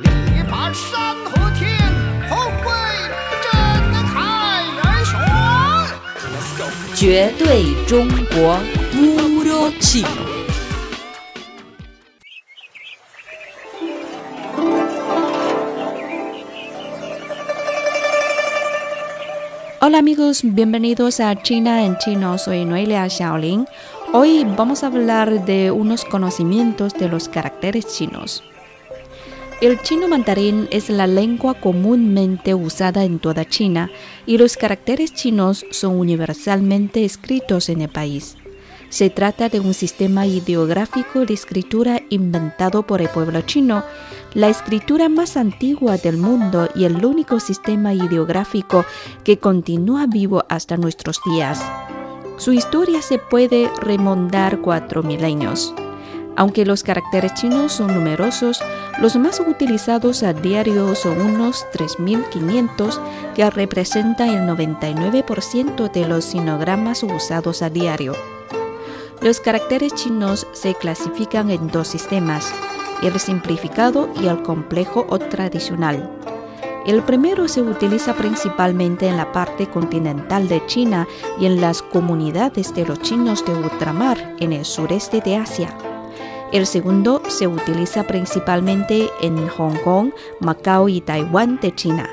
力拔山河天，宏伟震撼人雄。绝对中国 Puro Chino. Hola amigos, bienvenidos a China en chino. Soy Noelia Xiaolin. Hoy vamos a hablar de unos conocimientos de los caracteres chinos. El chino mandarín es la lengua comúnmente usada en toda China y los caracteres chinos son universalmente escritos en el país. Se trata de un sistema ideográfico de escritura inventado por el pueblo chino, la escritura más antigua del mundo y el único sistema ideográfico que continúa vivo hasta nuestros días. Su historia se puede remontar cuatro milenios. Aunque los caracteres chinos son numerosos, los más utilizados a diario son unos 3.500 que representan el 99% de los sinogramas usados a diario. Los caracteres chinos se clasifican en dos sistemas, el simplificado y el complejo o tradicional. El primero se utiliza principalmente en la parte continental de China y en las comunidades de los chinos de ultramar en el sureste de Asia. El segundo se utiliza principalmente en Hong Kong, Macao y Taiwán de China,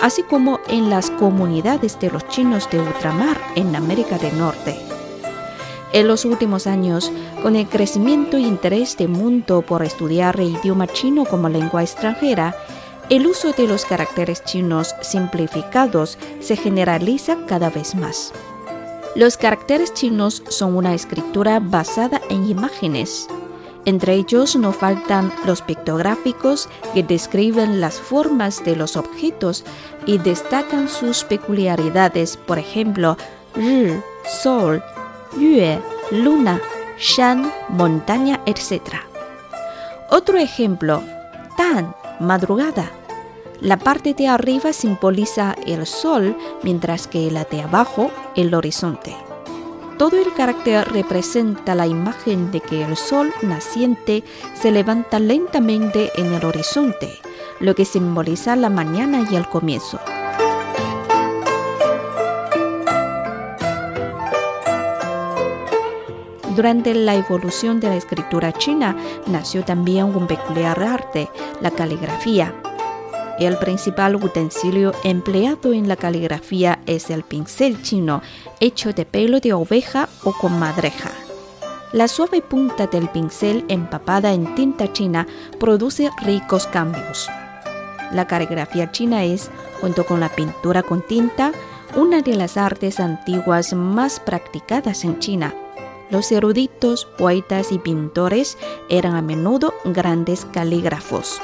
así como en las comunidades de los chinos de ultramar en América del Norte. En los últimos años, con el crecimiento e interés del mundo por estudiar el idioma chino como lengua extranjera, el uso de los caracteres chinos simplificados se generaliza cada vez más. Los caracteres chinos son una escritura basada en imágenes. Entre ellos no faltan los pictográficos que describen las formas de los objetos y destacan sus peculiaridades, por ejemplo, Ri, Sol, Yue, Luna, Shan, montaña, etc. Otro ejemplo, Tan, madrugada. La parte de arriba simboliza el sol, mientras que la de abajo el horizonte. Todo el carácter representa la imagen de que el sol naciente se levanta lentamente en el horizonte, lo que simboliza la mañana y el comienzo. Durante la evolución de la escritura china nació también un peculiar arte, la caligrafía. El principal utensilio empleado en la caligrafía es el pincel chino, hecho de pelo de oveja o con madreja. La suave punta del pincel empapada en tinta china produce ricos cambios. La caligrafía china es, junto con la pintura con tinta, una de las artes antiguas más practicadas en China. Los eruditos, poetas y pintores eran a menudo grandes calígrafos.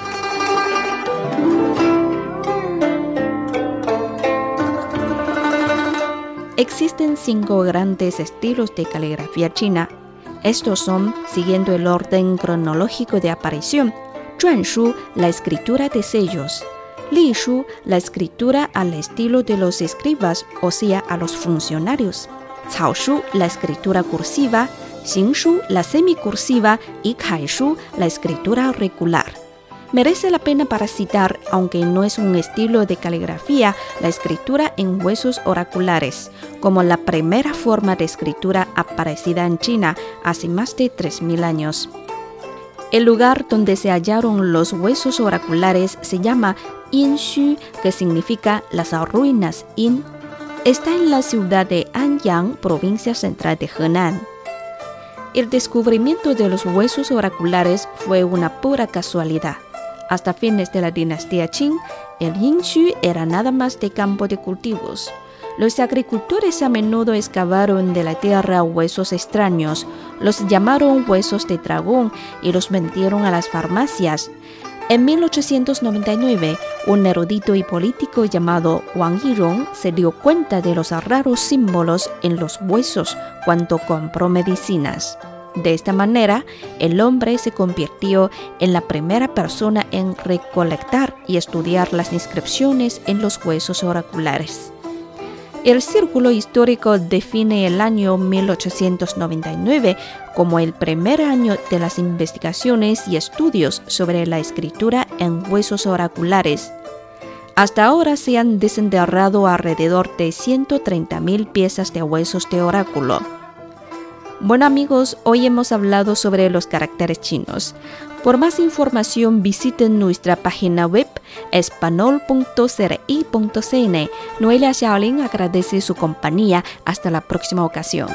Existen cinco grandes estilos de caligrafía china. Estos son, siguiendo el orden cronológico de aparición, Shu, la escritura de sellos, Li Shu, la escritura al estilo de los escribas, o sea, a los funcionarios, Cao Shu, la escritura cursiva, Xing Shu, la semicursiva y Kai Shu, la escritura regular. Merece la pena para citar, aunque no es un estilo de caligrafía, la escritura en huesos oraculares, como la primera forma de escritura aparecida en China hace más de 3.000 años. El lugar donde se hallaron los huesos oraculares se llama Yin que significa las ruinas Yin. Está en la ciudad de Anyang, provincia central de Henan. El descubrimiento de los huesos oraculares fue una pura casualidad. Hasta fines de la dinastía Qing, el Yinshu era nada más de campo de cultivos. Los agricultores a menudo excavaron de la tierra huesos extraños, los llamaron huesos de dragón y los vendieron a las farmacias. En 1899, un erudito y político llamado Wang Yirong se dio cuenta de los raros símbolos en los huesos cuando compró medicinas. De esta manera, el hombre se convirtió en la primera persona en recolectar y estudiar las inscripciones en los huesos oraculares. El Círculo Histórico define el año 1899 como el primer año de las investigaciones y estudios sobre la escritura en huesos oraculares. Hasta ahora se han desenterrado alrededor de 130.000 piezas de huesos de oráculo. Bueno amigos, hoy hemos hablado sobre los caracteres chinos. Por más información visiten nuestra página web espanol.cri.cn. Noelia Xiaolin agradece su compañía. Hasta la próxima ocasión.